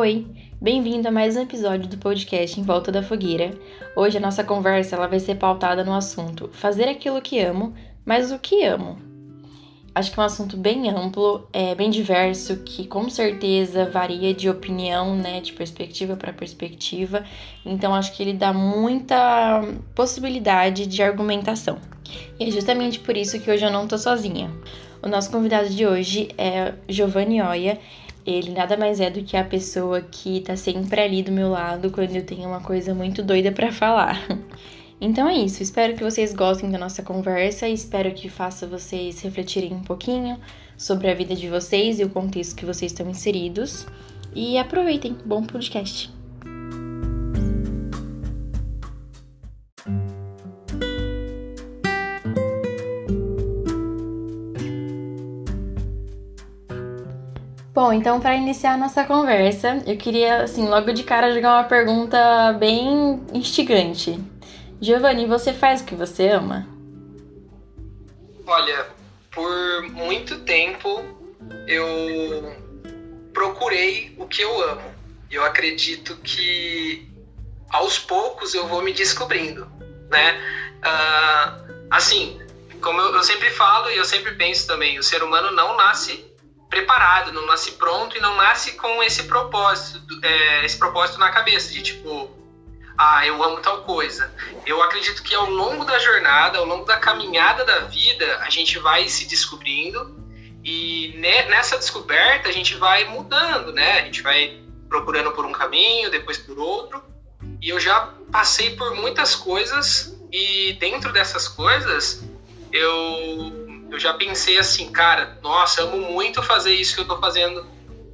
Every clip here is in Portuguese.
Oi, bem-vindo a mais um episódio do podcast Em Volta da Fogueira. Hoje a nossa conversa ela vai ser pautada no assunto fazer aquilo que amo, mas o que amo. Acho que é um assunto bem amplo, é bem diverso, que com certeza varia de opinião, né, de perspectiva para perspectiva. Então acho que ele dá muita possibilidade de argumentação. E é justamente por isso que hoje eu não tô sozinha. O nosso convidado de hoje é Giovanni Oia. Ele nada mais é do que a pessoa que tá sempre ali do meu lado quando eu tenho uma coisa muito doida para falar. Então é isso, espero que vocês gostem da nossa conversa e espero que faça vocês refletirem um pouquinho sobre a vida de vocês e o contexto que vocês estão inseridos. E aproveitem, bom podcast! Bom, então para iniciar a nossa conversa, eu queria assim, logo de cara jogar uma pergunta bem instigante. Giovanni, você faz o que você ama? Olha, por muito tempo eu procurei o que eu amo. Eu acredito que aos poucos eu vou me descobrindo, né? Uh, assim, como eu, eu sempre falo e eu sempre penso também, o ser humano não nasce preparado, não nasce pronto e não nasce com esse propósito, é, esse propósito na cabeça de tipo, ah, eu amo tal coisa. Eu acredito que ao longo da jornada, ao longo da caminhada da vida, a gente vai se descobrindo e nessa descoberta a gente vai mudando, né? A gente vai procurando por um caminho, depois por outro. E eu já passei por muitas coisas e dentro dessas coisas eu eu já pensei assim, cara, nossa, amo muito fazer isso que eu tô fazendo.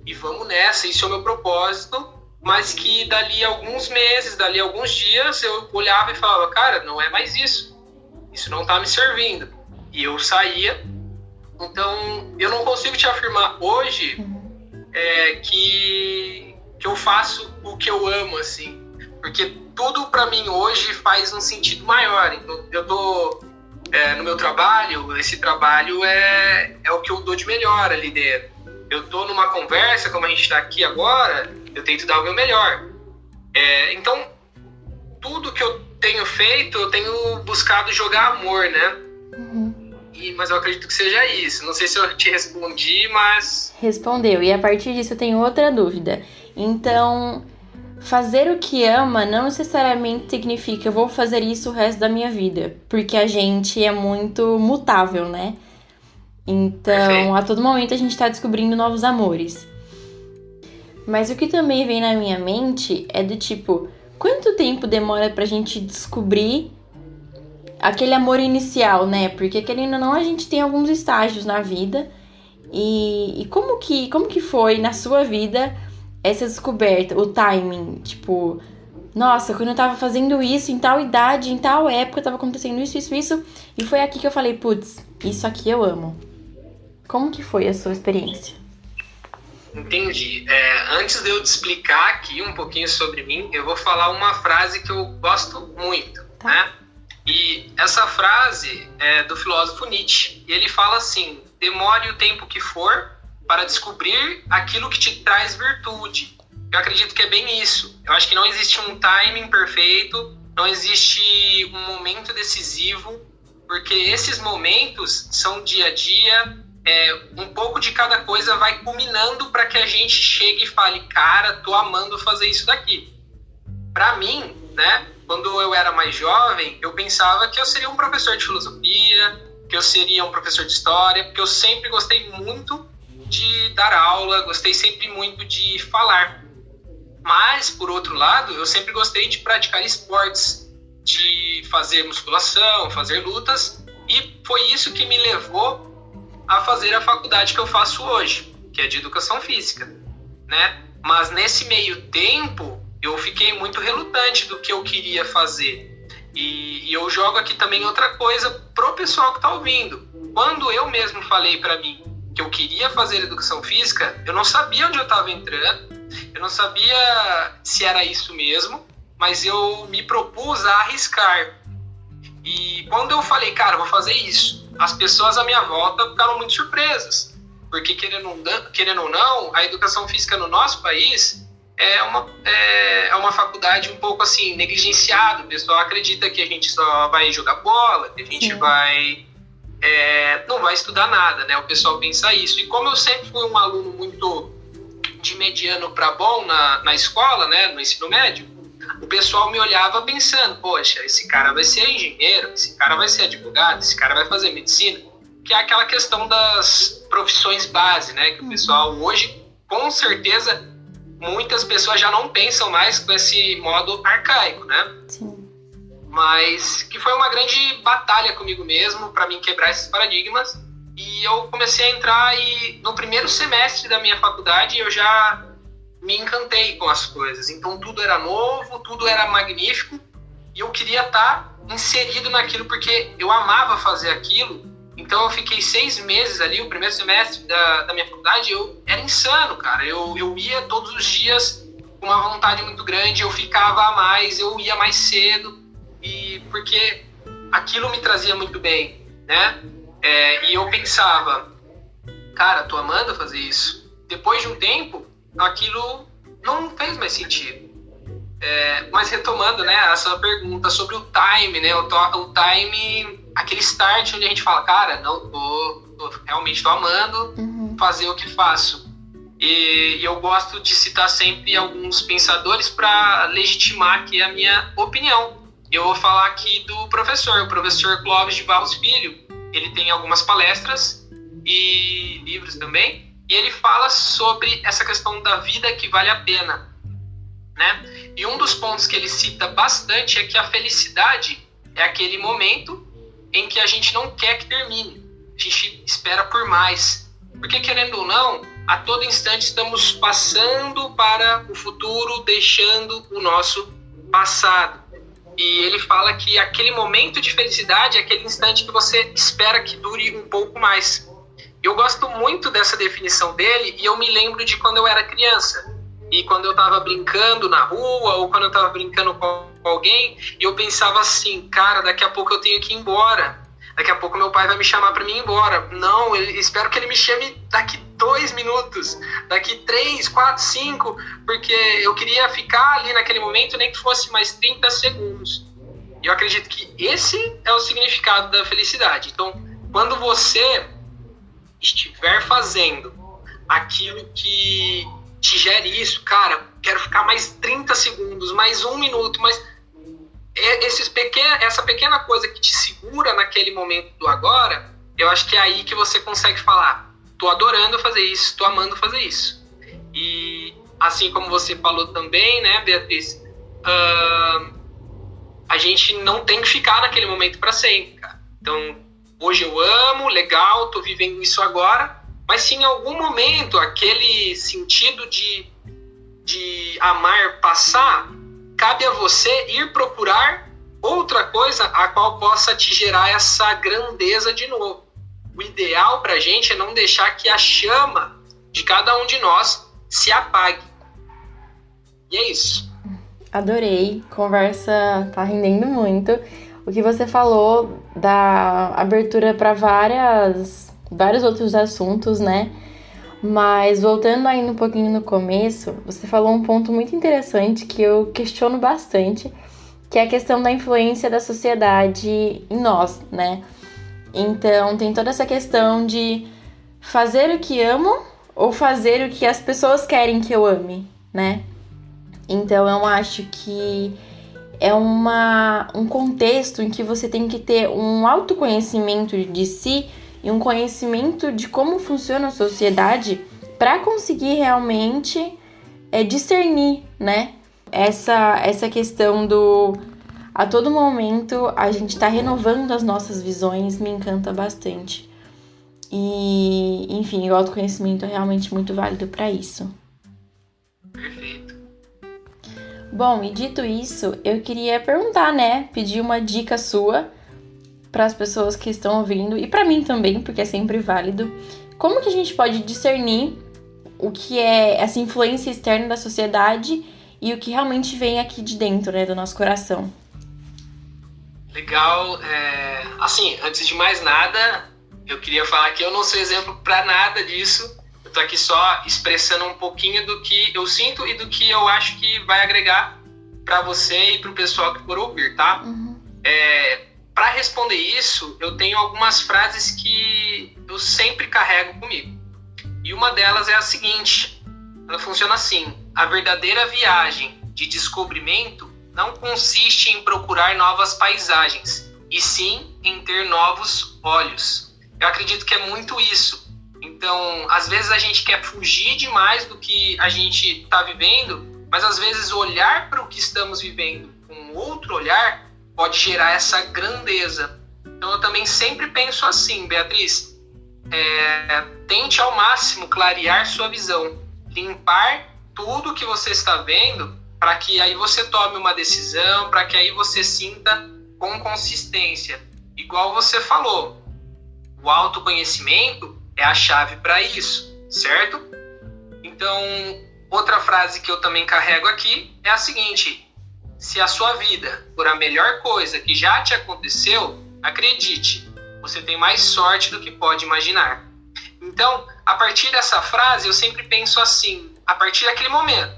E vamos nessa, isso é o meu propósito, mas que dali alguns meses, dali alguns dias, eu olhava e falava, cara, não é mais isso, isso não tá me servindo. E eu saía, então eu não consigo te afirmar hoje é, que, que eu faço o que eu amo, assim, porque tudo para mim hoje faz um sentido maior, então eu tô é, no meu trabalho, esse trabalho é, é o que eu dou de melhor ali dentro. Eu tô numa conversa, como a gente está aqui agora, eu tento dar o meu melhor. É, então, tudo que eu tenho feito, eu tenho buscado jogar amor, né? Uhum. E, mas eu acredito que seja isso. Não sei se eu te respondi, mas. Respondeu. E a partir disso eu tenho outra dúvida. Então, Fazer o que ama não necessariamente significa eu vou fazer isso o resto da minha vida, porque a gente é muito mutável, né? Então, a todo momento a gente tá descobrindo novos amores. Mas o que também vem na minha mente é do tipo, quanto tempo demora pra gente descobrir aquele amor inicial, né? Porque querendo ou não, a gente tem alguns estágios na vida. E, e como que como que foi na sua vida essa descoberta, o timing, tipo, nossa, quando eu tava fazendo isso em tal idade, em tal época, tava acontecendo isso, isso, isso, e foi aqui que eu falei, putz, isso aqui eu amo. Como que foi a sua experiência? Entendi. É, antes de eu te explicar aqui um pouquinho sobre mim, eu vou falar uma frase que eu gosto muito, tá. né? E essa frase é do filósofo Nietzsche. E ele fala assim: demore o tempo que for, para descobrir aquilo que te traz virtude. Eu acredito que é bem isso. Eu acho que não existe um timing perfeito, não existe um momento decisivo, porque esses momentos são dia a dia, é, um pouco de cada coisa vai culminando para que a gente chegue e fale, cara, tô amando fazer isso daqui. Para mim, né, quando eu era mais jovem, eu pensava que eu seria um professor de filosofia, que eu seria um professor de história, porque eu sempre gostei muito de dar aula, gostei sempre muito de falar. Mas, por outro lado, eu sempre gostei de praticar esportes, de fazer musculação, fazer lutas, e foi isso que me levou a fazer a faculdade que eu faço hoje, que é de educação física, né? Mas nesse meio tempo, eu fiquei muito relutante do que eu queria fazer. E, e eu jogo aqui também outra coisa pro pessoal que tá ouvindo. Quando eu mesmo falei para mim que eu queria fazer educação física, eu não sabia onde eu estava entrando, eu não sabia se era isso mesmo, mas eu me propus a arriscar. E quando eu falei, cara, vou fazer isso, as pessoas à minha volta ficaram muito surpresas, porque querendo, querendo ou não, a educação física no nosso país é uma, é, é uma faculdade um pouco assim, negligenciada. O pessoal acredita que a gente só vai jogar bola, que a gente Sim. vai. É, não vai estudar nada, né? O pessoal pensa isso. E como eu sempre fui um aluno muito de mediano para bom na, na escola, né, no ensino médio, o pessoal me olhava pensando, poxa, esse cara vai ser engenheiro, esse cara vai ser advogado, esse cara vai fazer medicina, que é aquela questão das profissões base, né, que o pessoal hoje, com certeza, muitas pessoas já não pensam mais com esse modo arcaico, né? Sim. Mas que foi uma grande batalha comigo mesmo para mim quebrar esses paradigmas. E eu comecei a entrar e no primeiro semestre da minha faculdade eu já me encantei com as coisas. Então tudo era novo, tudo era magnífico e eu queria estar tá inserido naquilo porque eu amava fazer aquilo. Então eu fiquei seis meses ali, o primeiro semestre da, da minha faculdade, eu era insano, cara. Eu, eu ia todos os dias com uma vontade muito grande, eu ficava a mais, eu ia mais cedo e porque aquilo me trazia muito bem, né? É, e eu pensava, cara, tô amando fazer isso. Depois de um tempo, aquilo não fez mais sentido. É, mas retomando, né, a sua pergunta sobre o time, né, o, o time, aquele start onde a gente fala, cara, não tô, tô realmente tô amando uhum. fazer o que faço. E, e, eu gosto de citar sempre alguns pensadores para legitimar aqui a minha opinião. Eu vou falar aqui do professor, o professor Clóvis de Barros Filho. Ele tem algumas palestras e livros também. E ele fala sobre essa questão da vida que vale a pena, né? E um dos pontos que ele cita bastante é que a felicidade é aquele momento em que a gente não quer que termine. A gente espera por mais. Porque querendo ou não, a todo instante estamos passando para o futuro, deixando o nosso passado. E ele fala que aquele momento de felicidade é aquele instante que você espera que dure um pouco mais. Eu gosto muito dessa definição dele e eu me lembro de quando eu era criança. E quando eu estava brincando na rua ou quando eu estava brincando com alguém, eu pensava assim, cara, daqui a pouco eu tenho que ir embora. Daqui a pouco meu pai vai me chamar para mim ir embora. Não, eu espero que ele me chame daqui dois minutos, daqui três, quatro, cinco, porque eu queria ficar ali naquele momento, nem que fosse mais 30 segundos. Eu acredito que esse é o significado da felicidade. Então, quando você estiver fazendo aquilo que te gere isso, cara, quero ficar mais 30 segundos, mais um minuto, mais. É, esses pequen... Essa pequena coisa que te segura naquele momento do agora, eu acho que é aí que você consegue falar: tô adorando fazer isso, tô amando fazer isso. E assim como você falou também, né, Beatriz, uh, a gente não tem que ficar naquele momento para sempre, cara. Então, hoje eu amo, legal, tô vivendo isso agora, mas se em algum momento aquele sentido de, de amar passar, cabe a você ir procurar outra coisa a qual possa te gerar essa grandeza de novo. O ideal para a gente é não deixar que a chama de cada um de nós se apague. E é isso. Adorei, conversa tá rendendo muito o que você falou da abertura para várias vários outros assuntos, né? Mas voltando ainda um pouquinho no começo, você falou um ponto muito interessante que eu questiono bastante, que é a questão da influência da sociedade em nós, né? Então, tem toda essa questão de fazer o que amo ou fazer o que as pessoas querem que eu ame, né? Então, eu acho que é uma, um contexto em que você tem que ter um autoconhecimento de si e um conhecimento de como funciona a sociedade para conseguir realmente é, discernir, né? Essa, essa questão do a todo momento a gente está renovando as nossas visões me encanta bastante. E, enfim, o autoconhecimento é realmente muito válido para isso. Bom, e dito isso, eu queria perguntar, né? Pedir uma dica sua para as pessoas que estão ouvindo e para mim também, porque é sempre válido. Como que a gente pode discernir o que é essa influência externa da sociedade e o que realmente vem aqui de dentro, né, do nosso coração? Legal. É... Assim, antes de mais nada, eu queria falar que eu não sou exemplo para nada disso. Tô aqui só expressando um pouquinho do que eu sinto e do que eu acho que vai agregar para você e para o pessoal que for ouvir, tá? Uhum. É, para responder isso, eu tenho algumas frases que eu sempre carrego comigo. E uma delas é a seguinte: ela funciona assim. A verdadeira viagem de descobrimento não consiste em procurar novas paisagens, e sim em ter novos olhos. Eu acredito que é muito isso. Então, às vezes a gente quer fugir demais do que a gente está vivendo, mas às vezes olhar para o que estamos vivendo com outro olhar pode gerar essa grandeza. Então, eu também sempre penso assim, Beatriz, é, tente ao máximo clarear sua visão limpar tudo que você está vendo para que aí você tome uma decisão, para que aí você sinta com consistência. Igual você falou, o autoconhecimento é a chave para isso, certo? Então, outra frase que eu também carrego aqui é a seguinte: se a sua vida for a melhor coisa que já te aconteceu, acredite, você tem mais sorte do que pode imaginar. Então, a partir dessa frase, eu sempre penso assim: a partir daquele momento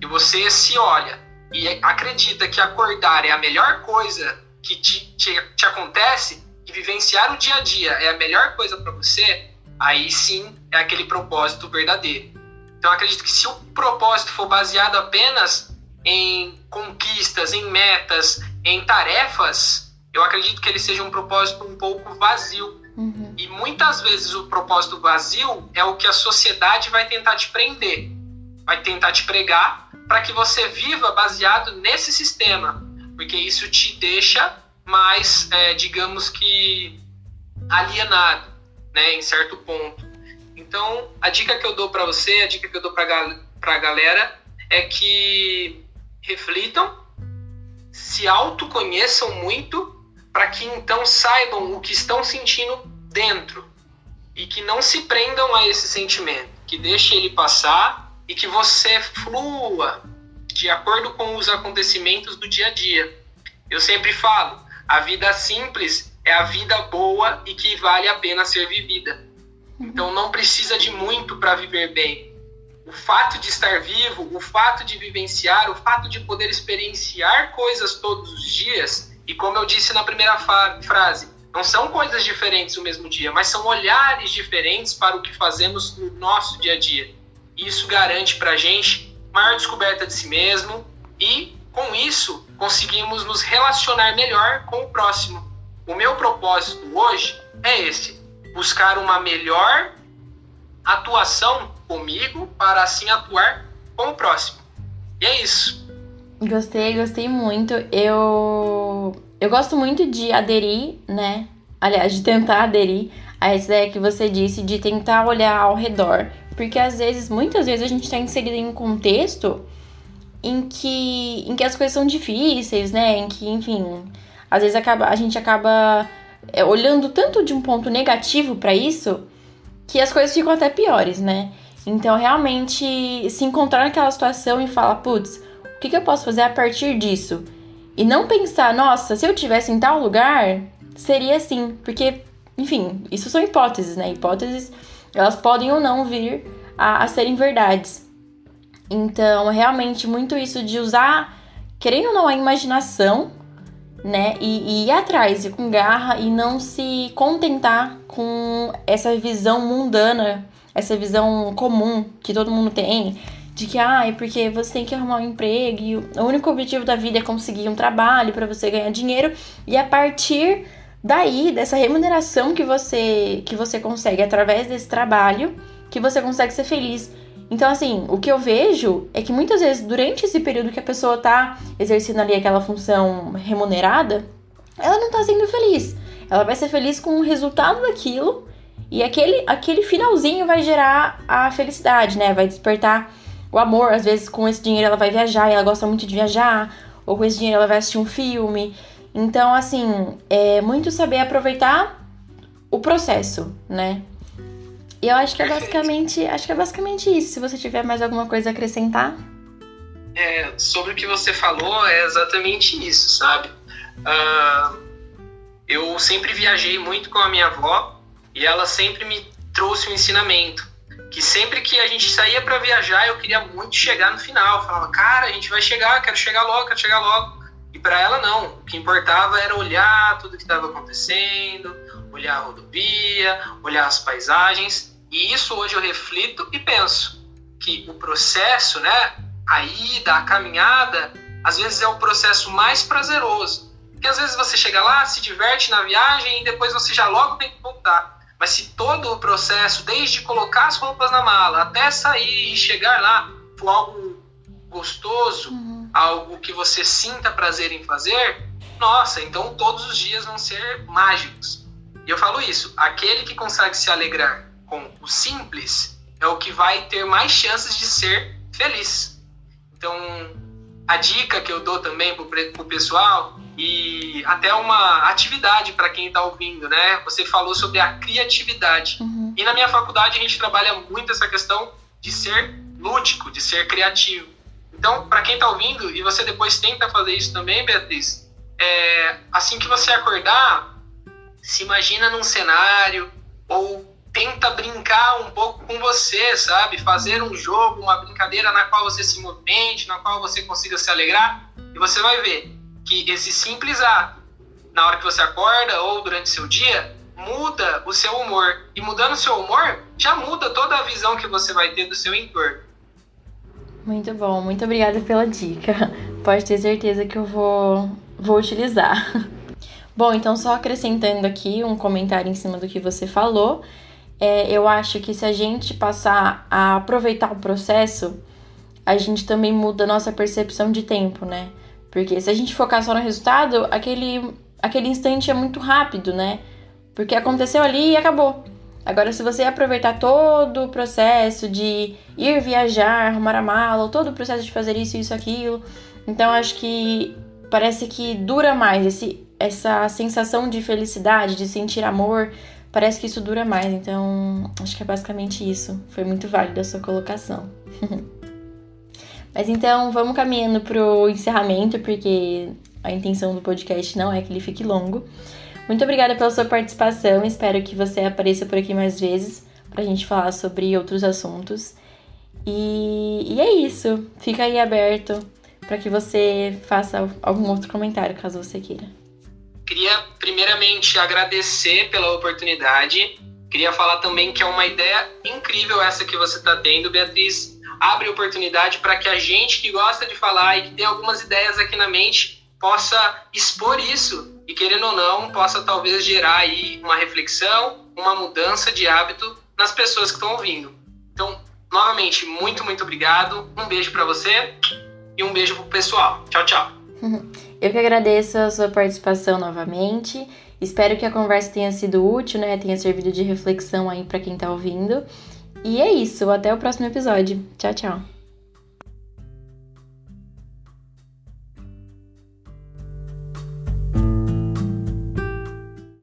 que você se olha e acredita que acordar é a melhor coisa que te, te, te acontece, que vivenciar o dia a dia é a melhor coisa para você, aí sim é aquele propósito verdadeiro. Então, acredito que se o propósito for baseado apenas em conquistas, em metas, em tarefas, eu acredito que ele seja um propósito um pouco vazio Uhum. E muitas vezes o propósito vazio é o que a sociedade vai tentar te prender, vai tentar te pregar para que você viva baseado nesse sistema, porque isso te deixa mais, é, digamos que, alienado, né, em certo ponto. Então, a dica que eu dou para você, a dica que eu dou para a galera é que reflitam, se autoconheçam muito para que então saibam o que estão sentindo dentro e que não se prendam a esse sentimento, que deixe ele passar e que você flua de acordo com os acontecimentos do dia a dia. Eu sempre falo, a vida simples é a vida boa e que vale a pena ser vivida. Então não precisa de muito para viver bem. O fato de estar vivo, o fato de vivenciar, o fato de poder experienciar coisas todos os dias e como eu disse na primeira frase, não são coisas diferentes no mesmo dia, mas são olhares diferentes para o que fazemos no nosso dia a dia. E isso garante para a gente maior descoberta de si mesmo e, com isso, conseguimos nos relacionar melhor com o próximo. O meu propósito hoje é esse: buscar uma melhor atuação comigo para assim atuar com o próximo. E é isso. Gostei, gostei muito. Eu eu gosto muito de aderir, né? Aliás, de tentar aderir a essa ideia que você disse de tentar olhar ao redor, porque às vezes, muitas vezes a gente está inserido em um contexto em que em que as coisas são difíceis, né? Em que, enfim, às vezes acaba, a gente acaba é, olhando tanto de um ponto negativo para isso que as coisas ficam até piores, né? Então, realmente, se encontrar naquela situação e falar, putz, o que, que eu posso fazer a partir disso? E não pensar, nossa, se eu tivesse em tal lugar, seria assim. Porque, enfim, isso são hipóteses, né? Hipóteses, elas podem ou não vir a, a serem verdades. Então, realmente, muito isso de usar, querendo ou não, a imaginação, né? E, e ir atrás, e com garra, e não se contentar com essa visão mundana, essa visão comum que todo mundo tem de que, ah, é porque você tem que arrumar um emprego e o único objetivo da vida é conseguir um trabalho para você ganhar dinheiro e a partir daí dessa remuneração que você que você consegue através desse trabalho que você consegue ser feliz. Então, assim, o que eu vejo é que muitas vezes, durante esse período que a pessoa tá exercendo ali aquela função remunerada, ela não tá sendo feliz. Ela vai ser feliz com o resultado daquilo e aquele, aquele finalzinho vai gerar a felicidade, né? Vai despertar o amor, às vezes com esse dinheiro ela vai viajar e ela gosta muito de viajar, ou com esse dinheiro ela vai assistir um filme. Então, assim, é muito saber aproveitar o processo, né? E eu acho que é basicamente, acho que é basicamente isso. Se você tiver mais alguma coisa a acrescentar. É, sobre o que você falou, é exatamente isso, sabe? Uh, eu sempre viajei muito com a minha avó e ela sempre me trouxe um ensinamento que sempre que a gente saía para viajar, eu queria muito chegar no final. Eu falava, cara, a gente vai chegar, quero chegar logo, quero chegar logo. E para ela não. O que importava era olhar tudo que estava acontecendo, olhar a rodovia, olhar as paisagens. E isso hoje eu reflito e penso que o processo, né, a ida, a caminhada, às vezes é o processo mais prazeroso. Porque às vezes você chega lá, se diverte na viagem e depois você já logo tem que voltar. Mas se todo o processo, desde colocar as roupas na mala até sair e chegar lá, for algo gostoso, uhum. algo que você sinta prazer em fazer, nossa, então todos os dias vão ser mágicos. E eu falo isso: aquele que consegue se alegrar com o simples é o que vai ter mais chances de ser feliz. Então, a dica que eu dou também para o pessoal e até uma atividade para quem está ouvindo, né? Você falou sobre a criatividade. Uhum. E na minha faculdade a gente trabalha muito essa questão de ser lúdico, de ser criativo. Então, para quem está ouvindo, e você depois tenta fazer isso também, Beatriz, é, assim que você acordar, se imagina num cenário ou tenta brincar um pouco com você, sabe? Fazer um jogo, uma brincadeira na qual você se movimente, na qual você consiga se alegrar, e você vai ver que esse simples ato, na hora que você acorda ou durante seu dia, muda o seu humor. E mudando o seu humor, já muda toda a visão que você vai ter do seu entorno. Muito bom, muito obrigada pela dica. Pode ter certeza que eu vou, vou utilizar. Bom, então só acrescentando aqui um comentário em cima do que você falou, é, eu acho que se a gente passar a aproveitar o processo, a gente também muda a nossa percepção de tempo, né? Porque se a gente focar só no resultado, aquele, aquele instante é muito rápido, né? Porque aconteceu ali e acabou. Agora, se você aproveitar todo o processo de ir viajar, arrumar a mala, todo o processo de fazer isso, isso, aquilo, então acho que parece que dura mais esse, essa sensação de felicidade, de sentir amor, parece que isso dura mais. Então, acho que é basicamente isso. Foi muito válido a sua colocação. Mas então vamos caminhando pro encerramento, porque a intenção do podcast não é que ele fique longo. Muito obrigada pela sua participação. Espero que você apareça por aqui mais vezes pra gente falar sobre outros assuntos. E, e é isso. Fica aí aberto para que você faça algum outro comentário, caso você queira. Queria primeiramente agradecer pela oportunidade. Queria falar também que é uma ideia incrível essa que você está tendo, Beatriz abre oportunidade para que a gente que gosta de falar e que tem algumas ideias aqui na mente possa expor isso e querendo ou não possa talvez gerar aí uma reflexão, uma mudança de hábito nas pessoas que estão ouvindo. Então, novamente, muito muito obrigado. Um beijo para você e um beijo pro pessoal. Tchau, tchau. Eu que agradeço a sua participação novamente. Espero que a conversa tenha sido útil, né? Tenha servido de reflexão aí para quem está ouvindo. E é isso, até o próximo episódio. Tchau, tchau.